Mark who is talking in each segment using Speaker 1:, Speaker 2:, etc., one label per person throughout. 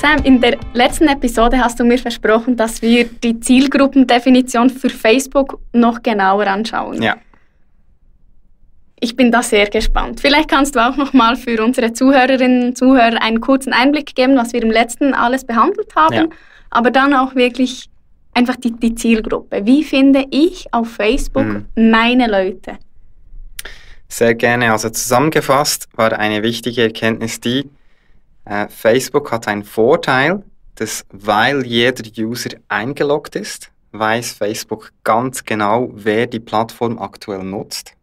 Speaker 1: Sam, in der letzten Episode hast du mir versprochen, dass wir die Zielgruppendefinition für Facebook noch genauer anschauen.
Speaker 2: Ja.
Speaker 1: Ich bin da sehr gespannt. Vielleicht kannst du auch noch mal für unsere Zuhörerinnen und Zuhörer einen kurzen Einblick geben, was wir im letzten alles behandelt haben,
Speaker 2: Ja.
Speaker 1: aber dann auch wirklich einfach die, die Zielgruppe. Wie finde ich auf Facebook
Speaker 2: Mhm.
Speaker 1: meine Leute?
Speaker 2: Sehr gerne. Also zusammengefasst war eine wichtige Erkenntnis die, äh, Facebook hat einen Vorteil, dass weil jeder User eingeloggt ist, weiß Facebook ganz genau, wer die Plattform aktuell nutzt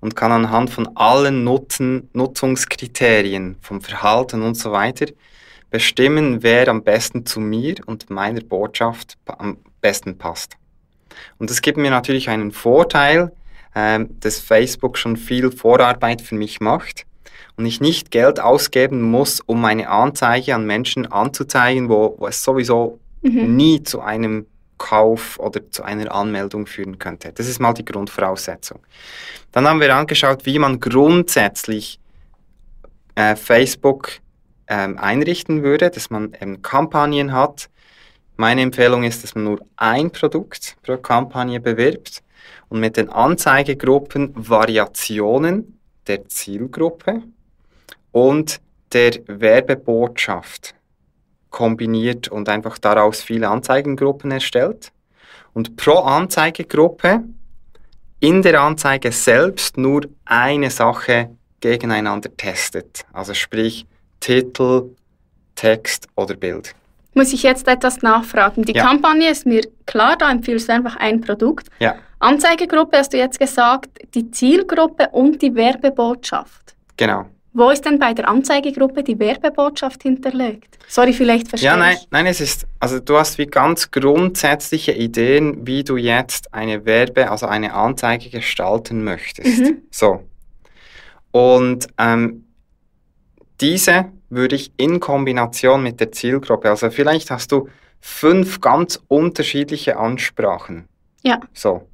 Speaker 2: und kann anhand von allen Nutzen, Nutzungskriterien, vom Verhalten und so weiter bestimmen, wer am besten zu mir und meiner Botschaft am besten passt. Und das gibt mir natürlich einen Vorteil, ähm, dass Facebook schon viel Vorarbeit für mich macht und ich nicht Geld ausgeben muss, um meine Anzeige an Menschen anzuzeigen, wo, wo es sowieso
Speaker 1: Mhm.
Speaker 2: nie zu einem Kauf oder zu einer Anmeldung führen könnte. Das ist mal die Grundvoraussetzung. Dann haben wir angeschaut, wie man grundsätzlich äh, Facebook ähm, einrichten würde, dass man eben Kampagnen hat. Meine Empfehlung ist, dass man nur ein Produkt pro Kampagne bewirbt und mit den Anzeigegruppen Variationen der Zielgruppe und der Werbebotschaft kombiniert und einfach daraus viele Anzeigengruppen erstellt und pro Anzeigegruppe in der Anzeige selbst nur eine Sache gegeneinander testet. Also sprich Titel, Text oder Bild.
Speaker 1: Muss ich jetzt etwas nachfragen? Die
Speaker 2: Ja.
Speaker 1: Kampagne ist mir klar, da empfiehlst du einfach ein Produkt.
Speaker 2: Ja,
Speaker 1: Anzeigegruppe hast du jetzt gesagt, die Zielgruppe und die Werbebotschaft.
Speaker 2: genau.
Speaker 1: Wo ist denn bei der Anzeigegruppe die Werbebotschaft hinterlegt? Sorry, vielleicht verstehe
Speaker 2: Ja, nein,
Speaker 1: ich.
Speaker 2: nein, es ist, also du hast wie ganz grundsätzliche Ideen, wie du jetzt eine Werbe, also eine Anzeige gestalten möchtest.
Speaker 1: Mhm.
Speaker 2: So. Und ähm, diese würde ich in Kombination mit der Zielgruppe, also vielleicht hast du fünf ganz unterschiedliche Ansprachen.
Speaker 1: Ja.
Speaker 2: So.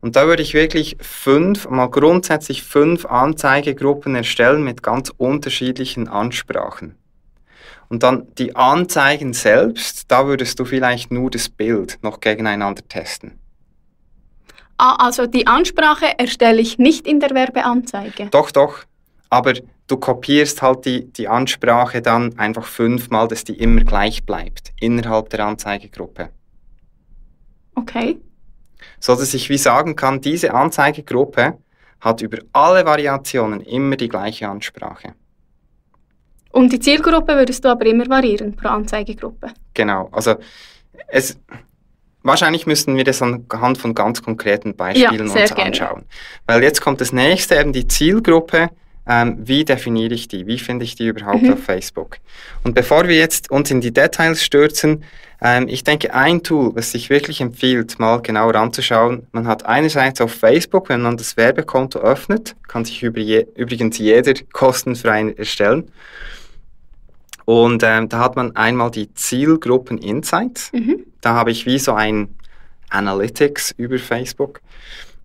Speaker 2: Und da würde ich wirklich fünf, mal grundsätzlich fünf Anzeigegruppen erstellen mit ganz unterschiedlichen Ansprachen. Und dann die Anzeigen selbst, da würdest du vielleicht nur das Bild noch gegeneinander testen.
Speaker 1: Ah, also die Ansprache erstelle ich nicht in der Werbeanzeige.
Speaker 2: Doch, doch. Aber du kopierst halt die, die Ansprache dann einfach fünfmal, dass die immer gleich bleibt innerhalb der Anzeigegruppe.
Speaker 1: Okay.
Speaker 2: So dass ich wie sagen kann, diese Anzeigegruppe hat über alle Variationen immer die gleiche Ansprache.
Speaker 1: Und die Zielgruppe würdest du aber immer variieren pro Anzeigegruppe.
Speaker 2: Genau. Also es wahrscheinlich müssten wir das anhand von ganz konkreten Beispielen
Speaker 1: Ja,
Speaker 2: uns
Speaker 1: gerne.
Speaker 2: anschauen. Weil jetzt kommt das nächste, eben die Zielgruppe. Ähm, wie definiere ich die? Wie finde ich die überhaupt
Speaker 1: Mhm.
Speaker 2: auf Facebook? Und bevor wir jetzt uns in die Details stürzen, ähm, ich denke, ein Tool, was sich wirklich empfiehlt, mal genauer anzuschauen, man hat einerseits auf Facebook, wenn man das Werbekonto öffnet, kann sich je, übrigens jeder kostenfrei erstellen. Und ähm, da hat man einmal die Zielgruppen Insights.
Speaker 1: Mhm.
Speaker 2: Da habe ich wie so ein Analytics über Facebook.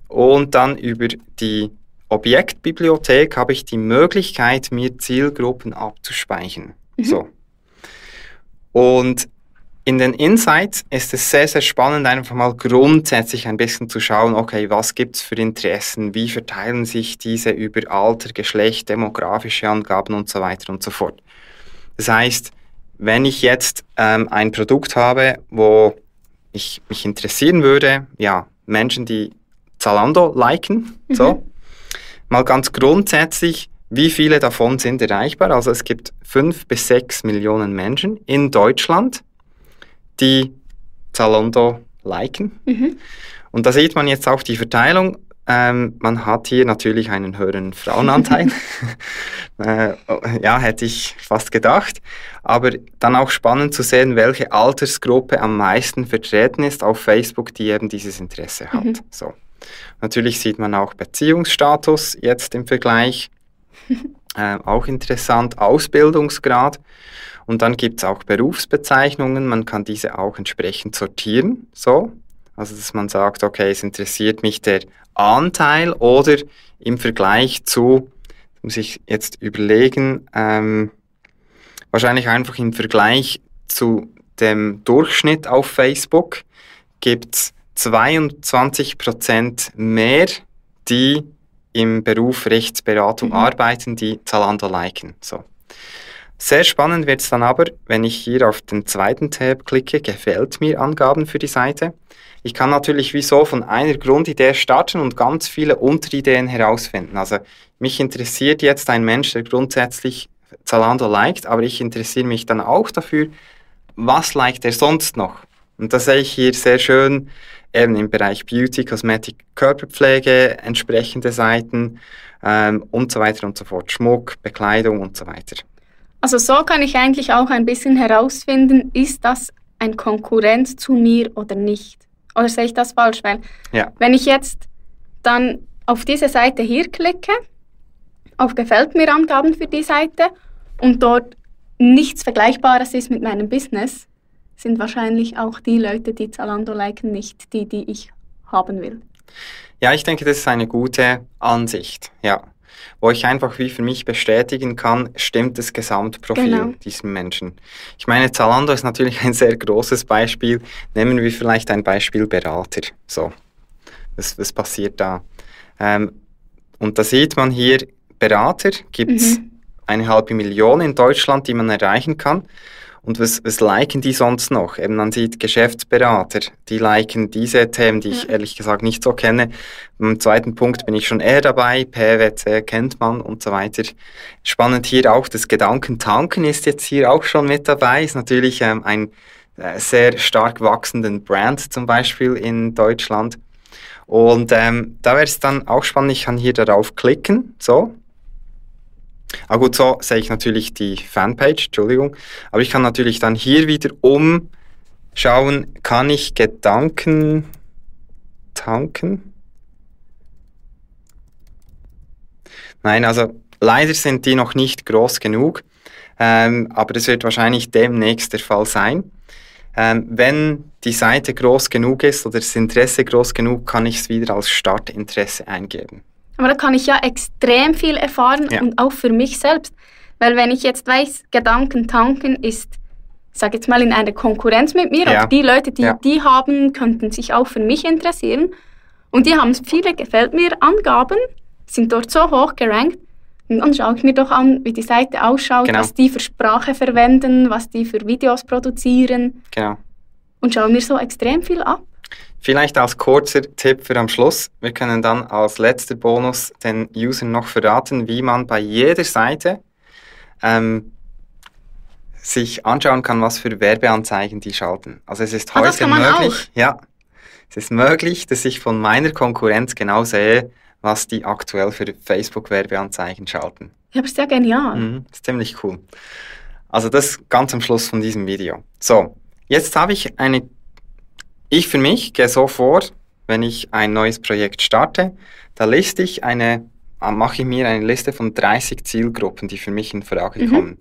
Speaker 2: Und dann über die Objektbibliothek habe ich die Möglichkeit, mir Zielgruppen abzuspeichern.
Speaker 1: Mhm.
Speaker 2: So. Und in den Insights ist es sehr, sehr spannend, einfach mal grundsätzlich ein bisschen zu schauen, okay, was gibt es für Interessen, wie verteilen sich diese über Alter, Geschlecht, demografische Angaben und so weiter und so fort. Das heißt, wenn ich jetzt ähm, ein Produkt habe, wo ich mich interessieren würde, ja, Menschen, die Zalando liken,
Speaker 1: Mhm.
Speaker 2: so, mal ganz grundsätzlich, wie viele davon sind erreichbar? Also es gibt fünf bis sechs Millionen Menschen in Deutschland, die Zalando liken.
Speaker 1: Mhm.
Speaker 2: Und da sieht man jetzt auch die Verteilung. Ähm, man hat hier natürlich einen höheren Frauenanteil. äh, ja, hätte ich fast gedacht. Aber dann auch spannend zu sehen, welche Altersgruppe am meisten vertreten ist auf Facebook, die eben dieses Interesse hat.
Speaker 1: Mhm.
Speaker 2: So. Natürlich sieht man auch Beziehungsstatus jetzt im Vergleich. äh, auch interessant, Ausbildungsgrad. Und dann gibt es auch Berufsbezeichnungen. Man kann diese auch entsprechend sortieren. So. Also, dass man sagt, okay, es interessiert mich der Anteil oder im Vergleich zu, muss ich jetzt überlegen, ähm, wahrscheinlich einfach im Vergleich zu dem Durchschnitt auf Facebook gibt es 22% mehr, die im Beruf Rechtsberatung mhm. arbeiten, die Zalando liken. So. Sehr spannend wird es dann aber, wenn ich hier auf den zweiten Tab klicke, gefällt mir Angaben für die Seite. Ich kann natürlich wieso von einer Grundidee starten und ganz viele Unterideen herausfinden. Also mich interessiert jetzt ein Mensch, der grundsätzlich Zalando liked, aber ich interessiere mich dann auch dafür, was liked er sonst noch. Und das sehe ich hier sehr schön eben im Bereich Beauty, Kosmetik, Körperpflege, entsprechende Seiten ähm, und so weiter und so fort. Schmuck, Bekleidung und so weiter.
Speaker 1: Also so kann ich eigentlich auch ein bisschen herausfinden, ist das ein Konkurrent zu mir oder nicht? Oder sehe ich das falsch? Weil ja. wenn ich jetzt dann auf diese Seite hier klicke, auf Gefällt mir Angaben für die Seite und dort nichts Vergleichbares ist mit meinem Business, sind wahrscheinlich auch die Leute, die Zalando liken, nicht die, die ich haben will.
Speaker 2: Ja, ich denke, das ist eine gute Ansicht, ja. Wo ich einfach wie für mich bestätigen kann, stimmt das Gesamtprofil genau. diesem Menschen. Ich meine, Zalando ist natürlich ein sehr großes Beispiel. Nehmen wir vielleicht ein Beispiel Berater. So, was, was passiert da? Ähm, und da sieht man hier, Berater gibt es mhm. eine halbe Million in Deutschland, die man erreichen kann. Und was, was liken die sonst noch? Eben man sieht Geschäftsberater, die liken diese Themen, die ich ehrlich gesagt nicht so kenne. Im zweiten Punkt bin ich schon eher dabei, PwC kennt man und so weiter. Spannend hier auch, das Gedankentanken ist jetzt hier auch schon mit dabei, ist natürlich ähm, ein äh, sehr stark wachsenden Brand zum Beispiel in Deutschland. Und ähm, da wäre es dann auch spannend, ich kann hier darauf klicken, so, Ah gut, so sehe ich natürlich die Fanpage, Entschuldigung. Aber ich kann natürlich dann hier wieder umschauen, kann ich Gedanken tanken? Nein, also leider sind die noch nicht groß genug, ähm, aber das wird wahrscheinlich demnächst der Fall sein. Ähm, wenn die Seite groß genug ist oder das Interesse groß genug, kann ich es wieder als Startinteresse eingeben.
Speaker 1: Aber da kann ich ja extrem viel erfahren ja. und auch für mich selbst. Weil wenn ich jetzt weiß, Gedanken tanken ist, sage jetzt mal, in einer Konkurrenz mit mir, ja. und die Leute, die ja. die haben, könnten sich auch für mich interessieren. Und die haben viele gefällt mir Angaben, sind dort so hoch gerankt. Und dann schaue ich mir doch an, wie die Seite ausschaut, genau. was die für Sprache verwenden, was die für Videos produzieren. Genau. Und schaue mir so extrem viel ab.
Speaker 2: Vielleicht als kurzer Tipp für am Schluss. Wir können dann als letzter Bonus den Usern noch verraten, wie man bei jeder Seite ähm, sich anschauen kann, was für Werbeanzeigen die schalten. Also es ist ah, heute möglich, ja, es ist möglich, dass ich von meiner Konkurrenz genau sehe, was die aktuell für Facebook-Werbeanzeigen schalten.
Speaker 1: Ja, aber ist ja genial.
Speaker 2: Mhm, ist ziemlich cool. Also das ganz am Schluss von diesem Video. So, jetzt habe ich eine ich für mich gehe so vor, wenn ich ein neues Projekt starte, da liste ich eine, äh, mache ich mir eine Liste von 30 Zielgruppen, die für mich in Frage mhm. kommen.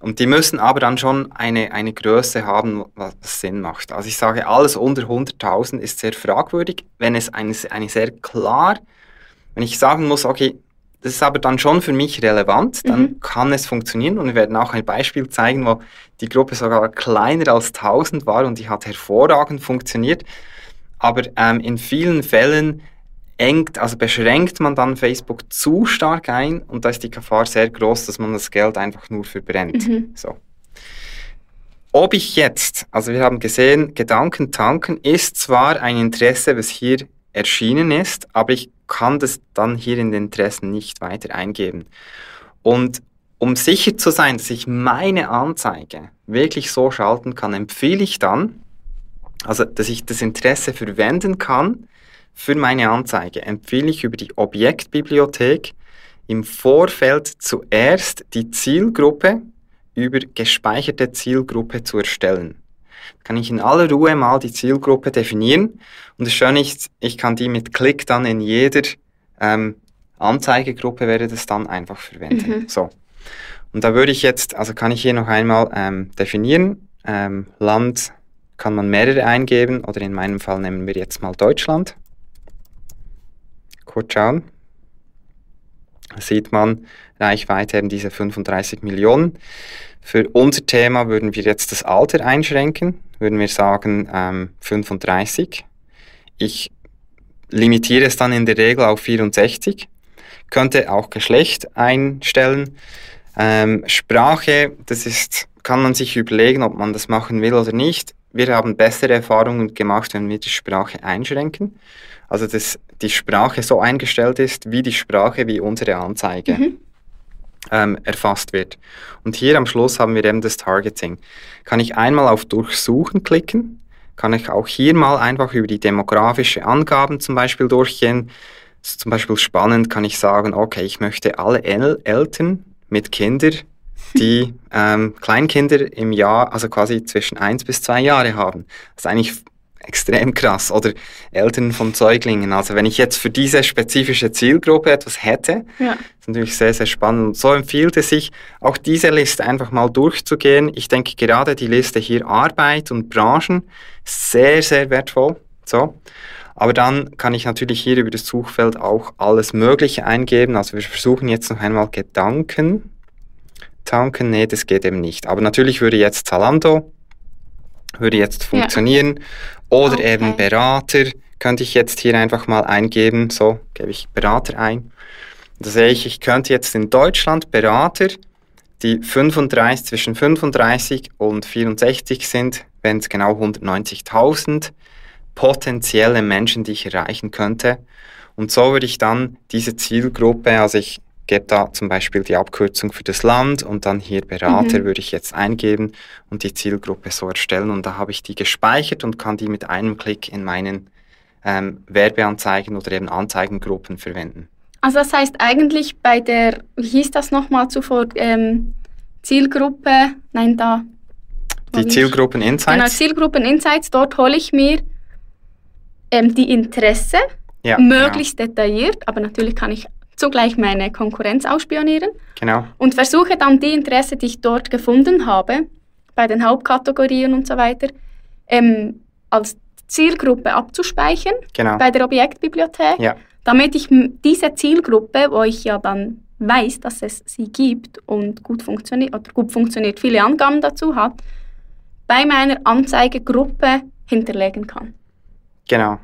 Speaker 2: Und die müssen aber dann schon eine, eine Größe haben, was Sinn macht. Also ich sage, alles unter 100.000 ist sehr fragwürdig. Wenn es eine, eine sehr klar, wenn ich sagen muss, okay, das ist aber dann schon für mich relevant, dann mhm. kann es funktionieren und wir werden auch ein Beispiel zeigen, wo die Gruppe sogar kleiner als 1000 war und die hat hervorragend funktioniert. Aber ähm, in vielen Fällen engt, also beschränkt man dann Facebook zu stark ein und da ist die Gefahr sehr groß, dass man das Geld einfach nur verbrennt. Mhm. So. Ob ich jetzt, also wir haben gesehen, Gedanken tanken ist zwar ein Interesse, was hier erschienen ist, aber ich kann das dann hier in den Interessen nicht weiter eingeben. Und um sicher zu sein, dass ich meine Anzeige wirklich so schalten kann, empfehle ich dann, also dass ich das Interesse verwenden kann für meine Anzeige, empfehle ich über die Objektbibliothek im Vorfeld zuerst die Zielgruppe über gespeicherte Zielgruppe zu erstellen kann ich in aller Ruhe mal die Zielgruppe definieren. Und das Schöne ist, ich kann die mit Klick dann in jeder ähm, Anzeigegruppe werde das dann einfach verwenden. Mhm. So. Und da würde ich jetzt, also kann ich hier noch einmal ähm, definieren. Ähm, Land kann man mehrere eingeben oder in meinem Fall nehmen wir jetzt mal Deutschland. Kurz schauen. Da sieht man Reichweite eben diese 35 Millionen. Für unser Thema würden wir jetzt das Alter einschränken, würden wir sagen ähm, 35. Ich limitiere es dann in der Regel auf 64, könnte auch Geschlecht einstellen. Ähm, Sprache, das ist, kann man sich überlegen, ob man das machen will oder nicht. Wir haben bessere Erfahrungen gemacht, wenn wir die Sprache einschränken. Also dass die Sprache so eingestellt ist, wie die Sprache, wie unsere Anzeige mhm. Ähm, erfasst wird. Und hier am Schluss haben wir eben das Targeting. Kann ich einmal auf Durchsuchen klicken, kann ich auch hier mal einfach über die demografische Angaben zum Beispiel durchgehen. Das ist zum Beispiel spannend, kann ich sagen, okay, ich möchte alle El Eltern mit Kindern, die ähm, Kleinkinder im Jahr, also quasi zwischen eins bis zwei Jahre haben. Das ist eigentlich extrem krass. Oder Eltern von Säuglingen. Also wenn ich jetzt für diese spezifische Zielgruppe etwas hätte, ja. ist natürlich sehr, sehr spannend. Und so empfiehlt es sich, auch diese Liste einfach mal durchzugehen. Ich denke gerade die Liste hier Arbeit und Branchen sehr, sehr wertvoll. So. Aber dann kann ich natürlich hier über das Suchfeld auch alles Mögliche eingeben. Also wir versuchen jetzt noch einmal Gedanken. Tanken, nee, das geht eben nicht. Aber natürlich würde jetzt Zalando würde jetzt funktionieren. Ja. Oder okay. eben Berater könnte ich jetzt hier einfach mal eingeben. So gebe ich Berater ein. Da sehe ich, ich könnte jetzt in Deutschland Berater, die 35, zwischen 35 und 64 sind, wenn es genau 190.000 potenzielle Menschen, die ich erreichen könnte. Und so würde ich dann diese Zielgruppe, also ich gebe da zum Beispiel die Abkürzung für das Land und dann hier Berater mhm. würde ich jetzt eingeben und die Zielgruppe so erstellen und da habe ich die gespeichert und kann die mit einem Klick in meinen ähm, Werbeanzeigen oder eben Anzeigengruppen verwenden.
Speaker 1: Also das heißt eigentlich bei der, wie hieß das nochmal zuvor, ähm, Zielgruppe, nein da.
Speaker 2: Die Zielgruppen Insights?
Speaker 1: Genau, Zielgruppen Insights, dort hole ich mir ähm, die Interesse, ja, möglichst genau. detailliert, aber natürlich kann ich zugleich meine Konkurrenz ausspionieren.
Speaker 2: Genau.
Speaker 1: Und versuche dann die Interesse, die ich dort gefunden habe, bei den Hauptkategorien und so weiter, ähm, als Zielgruppe abzuspeichern genau. bei der Objektbibliothek, ja. damit ich diese Zielgruppe, wo ich ja dann weiß, dass es sie gibt und gut funktioniert oder gut funktioniert, viele Angaben dazu hat, bei meiner Anzeigegruppe hinterlegen kann.
Speaker 2: Genau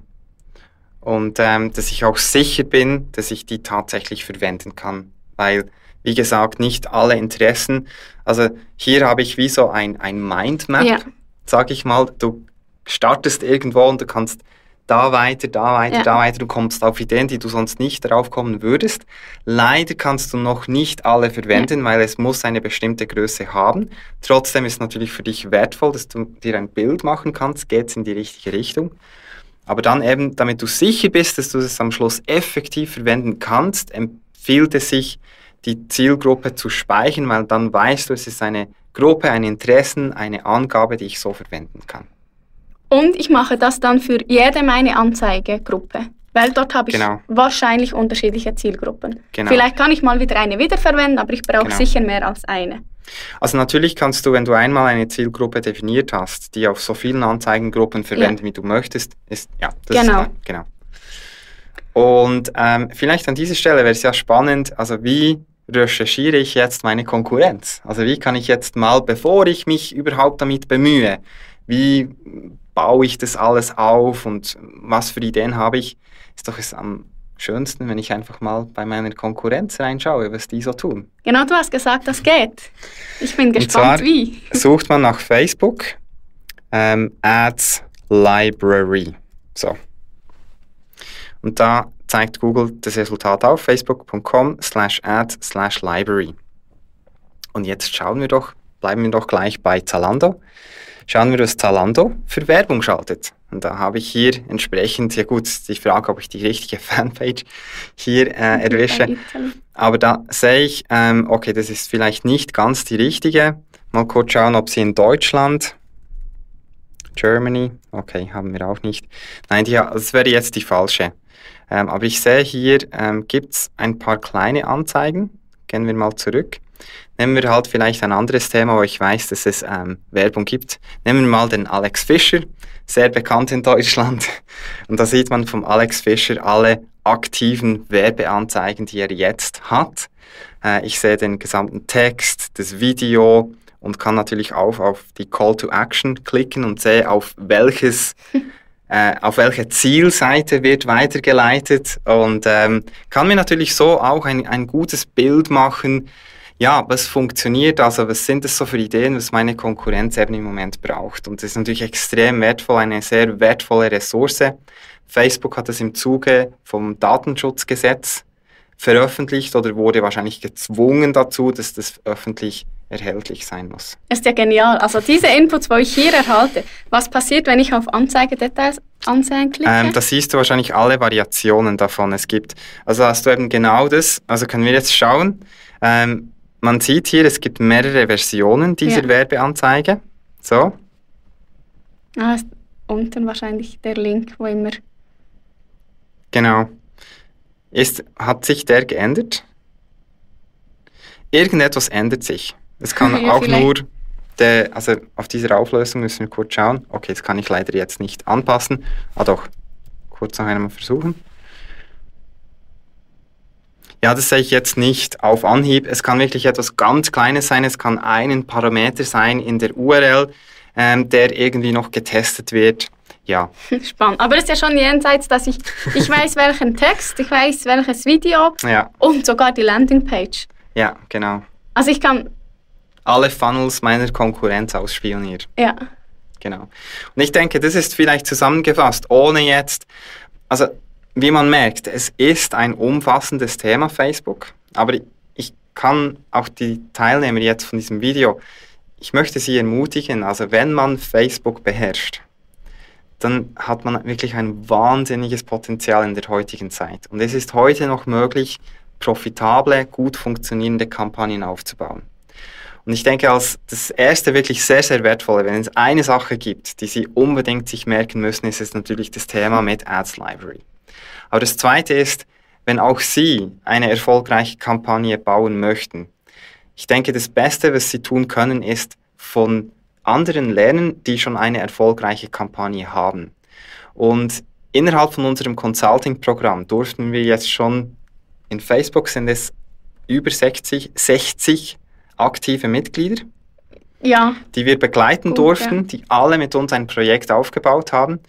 Speaker 2: und ähm, dass ich auch sicher bin, dass ich die tatsächlich verwenden kann. Weil, wie gesagt, nicht alle Interessen, also hier habe ich wie so ein, ein Mindmap, ja. sag ich mal. Du startest irgendwo und du kannst da weiter, da weiter, ja. da weiter. Du kommst auf Ideen, die du sonst nicht darauf kommen würdest. Leider kannst du noch nicht alle verwenden, ja. weil es muss eine bestimmte Größe haben. Trotzdem ist es natürlich für dich wertvoll, dass du dir ein Bild machen kannst, geht es in die richtige Richtung. Aber dann eben, damit du sicher bist, dass du es am Schluss effektiv verwenden kannst, empfiehlt es sich, die Zielgruppe zu speichern, weil dann weißt du, es ist eine Gruppe, ein Interessen, eine Angabe, die ich so verwenden kann.
Speaker 1: Und ich mache das dann für jede meine Anzeigegruppe. Weil dort habe ich genau. wahrscheinlich unterschiedliche Zielgruppen. Genau. Vielleicht kann ich mal wieder eine wiederverwenden, aber ich brauche genau. sicher mehr als eine.
Speaker 2: Also natürlich kannst du, wenn du einmal eine Zielgruppe definiert hast, die auf so vielen Anzeigengruppen verwenden, ja. wie du möchtest, ist ja,
Speaker 1: das genau.
Speaker 2: Ist, genau. Und ähm, vielleicht an dieser Stelle wäre es ja spannend, also wie recherchiere ich jetzt meine Konkurrenz? Also wie kann ich jetzt mal, bevor ich mich überhaupt damit bemühe, wie baue ich das alles auf und was für Ideen habe ich, ist doch es am schönsten, wenn ich einfach mal bei meiner Konkurrenz reinschaue, was die so tun.
Speaker 1: Genau, du hast gesagt, das geht. Ich bin gespannt, wie.
Speaker 2: Sucht man nach Facebook ähm, Ads Library. So. Und da zeigt Google das Resultat auf, facebook.com slash ad slash library. Und jetzt schauen wir doch, bleiben wir doch gleich bei Zalando. Schauen wir, was Zalando für Werbung schaltet. Und da habe ich hier entsprechend, ja gut, die Frage, ob ich die richtige Fanpage hier äh, erwische. Aber da sehe ich, ähm, okay, das ist vielleicht nicht ganz die richtige. Mal kurz schauen, ob sie in Deutschland, Germany, okay, haben wir auch nicht. Nein, die, das wäre jetzt die falsche. Ähm, aber ich sehe hier, ähm, gibt es ein paar kleine Anzeigen. Gehen wir mal zurück. Nehmen wir halt vielleicht ein anderes Thema, wo ich weiß, dass es ähm, Werbung gibt. Nehmen wir mal den Alex Fischer, sehr bekannt in Deutschland. Und da sieht man vom Alex Fischer alle aktiven Werbeanzeigen, die er jetzt hat. Äh, ich sehe den gesamten Text, das Video und kann natürlich auch auf die Call to Action klicken und sehe, auf welches äh, auf welche Zielseite wird weitergeleitet und ähm, kann mir natürlich so auch ein, ein gutes Bild machen, ja, was funktioniert, also was sind das so für Ideen, was meine Konkurrenz eben im Moment braucht. Und das ist natürlich extrem wertvoll, eine sehr wertvolle Ressource. Facebook hat das im Zuge vom Datenschutzgesetz veröffentlicht oder wurde wahrscheinlich gezwungen dazu, dass das öffentlich erhältlich sein muss.
Speaker 1: Das ist ja genial. Also diese Inputs, wo ich hier erhalte, was passiert, wenn ich auf Anzeigedetails ansehen klicke?
Speaker 2: Ähm, da siehst du wahrscheinlich alle Variationen davon. Es gibt, also hast du eben genau das, also können wir jetzt schauen. Ähm, man sieht hier, es gibt mehrere Versionen dieser ja. Werbeanzeige. So.
Speaker 1: Ah, ist unten wahrscheinlich der Link, wo immer.
Speaker 2: Genau. Ist, hat sich der geändert? Irgendetwas ändert sich. Es kann ja, auch vielleicht. nur, der, also auf dieser Auflösung müssen wir kurz schauen. Okay, das kann ich leider jetzt nicht anpassen. Ah doch, kurz noch einmal versuchen. Ja, das sehe ich jetzt nicht auf Anhieb. Es kann wirklich etwas ganz Kleines sein. Es kann einen Parameter sein in der URL, ähm, der irgendwie noch getestet wird. Ja.
Speaker 1: Spannend. Aber es ist ja schon jenseits, dass ich, ich weiß welchen Text, ich weiß welches Video
Speaker 2: ja.
Speaker 1: und sogar die Landingpage.
Speaker 2: Ja, genau.
Speaker 1: Also ich kann
Speaker 2: alle Funnels meiner Konkurrenz ausspionieren.
Speaker 1: Ja.
Speaker 2: Genau. Und ich denke, das ist vielleicht zusammengefasst, ohne jetzt, also wie man merkt, es ist ein umfassendes Thema Facebook, aber ich kann auch die Teilnehmer jetzt von diesem Video, ich möchte sie ermutigen, also wenn man Facebook beherrscht, dann hat man wirklich ein wahnsinniges Potenzial in der heutigen Zeit. Und es ist heute noch möglich, profitable, gut funktionierende Kampagnen aufzubauen. Und ich denke, als das erste wirklich sehr, sehr wertvolle, wenn es eine Sache gibt, die Sie unbedingt sich merken müssen, ist es natürlich das Thema mit Ads Library. Aber das zweite ist, wenn auch Sie eine erfolgreiche Kampagne bauen möchten, ich denke, das Beste, was Sie tun können, ist von anderen lernen, die schon eine erfolgreiche Kampagne haben. Und innerhalb von unserem Consulting-Programm durften wir jetzt schon, in Facebook sind es über 60, 60 aktive Mitglieder,
Speaker 1: ja.
Speaker 2: die wir begleiten Gut, durften, ja. die alle mit uns ein Projekt aufgebaut haben.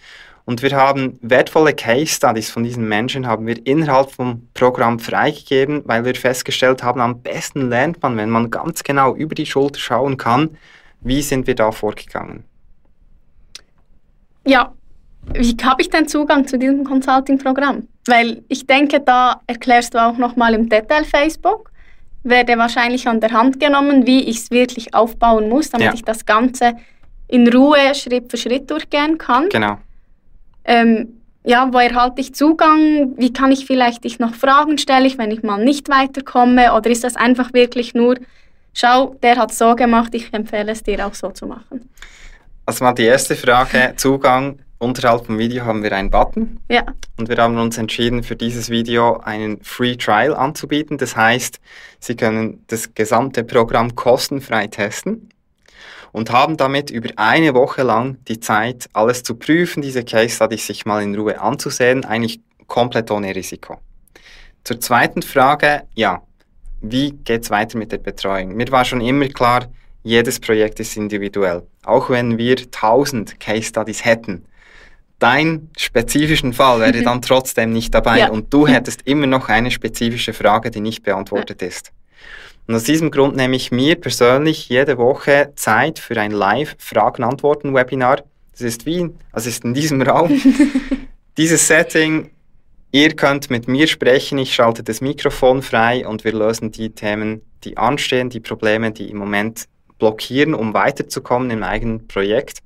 Speaker 2: Und wir haben wertvolle Case Studies von diesen Menschen haben wir innerhalb vom Programm freigegeben, weil wir festgestellt haben, am besten lernt man, wenn man ganz genau über die Schulter schauen kann, wie sind wir da vorgegangen.
Speaker 1: Ja, wie habe ich denn Zugang zu diesem Consulting-Programm? Weil ich denke, da erklärst du auch nochmal im Detail Facebook werde wahrscheinlich an der Hand genommen, wie ich es wirklich aufbauen muss, damit ja. ich das Ganze in Ruhe Schritt für Schritt durchgehen kann.
Speaker 2: Genau.
Speaker 1: Ähm, ja, wo erhalte ich Zugang? Wie kann ich vielleicht dich noch Fragen stellen, wenn ich mal nicht weiterkomme? Oder ist das einfach wirklich nur, schau, der hat so gemacht, ich empfehle es dir auch so zu machen?
Speaker 2: Also mal die erste Frage, Zugang Unterhalb vom Video haben wir einen Button.
Speaker 1: Ja.
Speaker 2: Und wir haben uns entschieden, für dieses Video einen Free Trial anzubieten. Das heißt, Sie können das gesamte Programm kostenfrei testen und haben damit über eine Woche lang die Zeit, alles zu prüfen, diese Case Studies sich mal in Ruhe anzusehen, eigentlich komplett ohne Risiko. Zur zweiten Frage, ja, wie geht es weiter mit der Betreuung? Mir war schon immer klar, jedes Projekt ist individuell. Auch wenn wir 1000 Case Studies hätten, dein spezifischen Fall wäre dann trotzdem nicht dabei ja. und du hättest immer noch eine spezifische Frage, die nicht beantwortet ist. Und aus diesem Grund nehme ich mir persönlich jede Woche Zeit für ein Live-Fragen-Antworten-Webinar. Das ist wie, also ist in diesem Raum. Dieses Setting, ihr könnt mit mir sprechen, ich schalte das Mikrofon frei und wir lösen die Themen, die anstehen, die Probleme, die im Moment blockieren, um weiterzukommen im eigenen Projekt.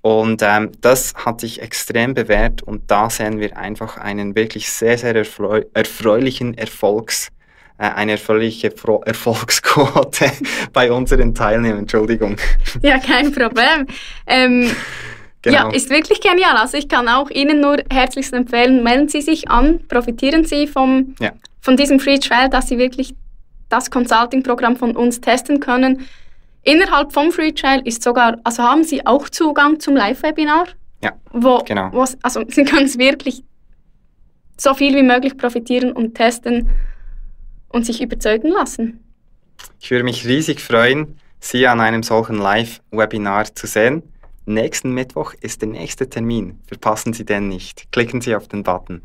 Speaker 2: Und ähm, das hat sich extrem bewährt und da sehen wir einfach einen wirklich sehr, sehr erfreu erfreulichen Erfolgs, eine erfreuliche Fro Erfolgsquote bei unseren Teilnehmern. Entschuldigung.
Speaker 1: Ja, kein Problem. Ähm, genau. Ja, ist wirklich genial. Also ich kann auch Ihnen nur herzlichst empfehlen, melden Sie sich an, profitieren Sie vom, ja. von diesem Free Trial, dass Sie wirklich das Consulting-Programm von uns testen können Innerhalb vom Free Trial ist sogar, also haben Sie auch Zugang zum Live-Webinar?
Speaker 2: Ja,
Speaker 1: wo, genau. also Sie können es wirklich so viel wie möglich profitieren und testen und sich überzeugen lassen.
Speaker 2: Ich würde mich riesig freuen, Sie an einem solchen Live-Webinar zu sehen. Nächsten Mittwoch ist der nächste Termin. Verpassen Sie den nicht. Klicken Sie auf den Button.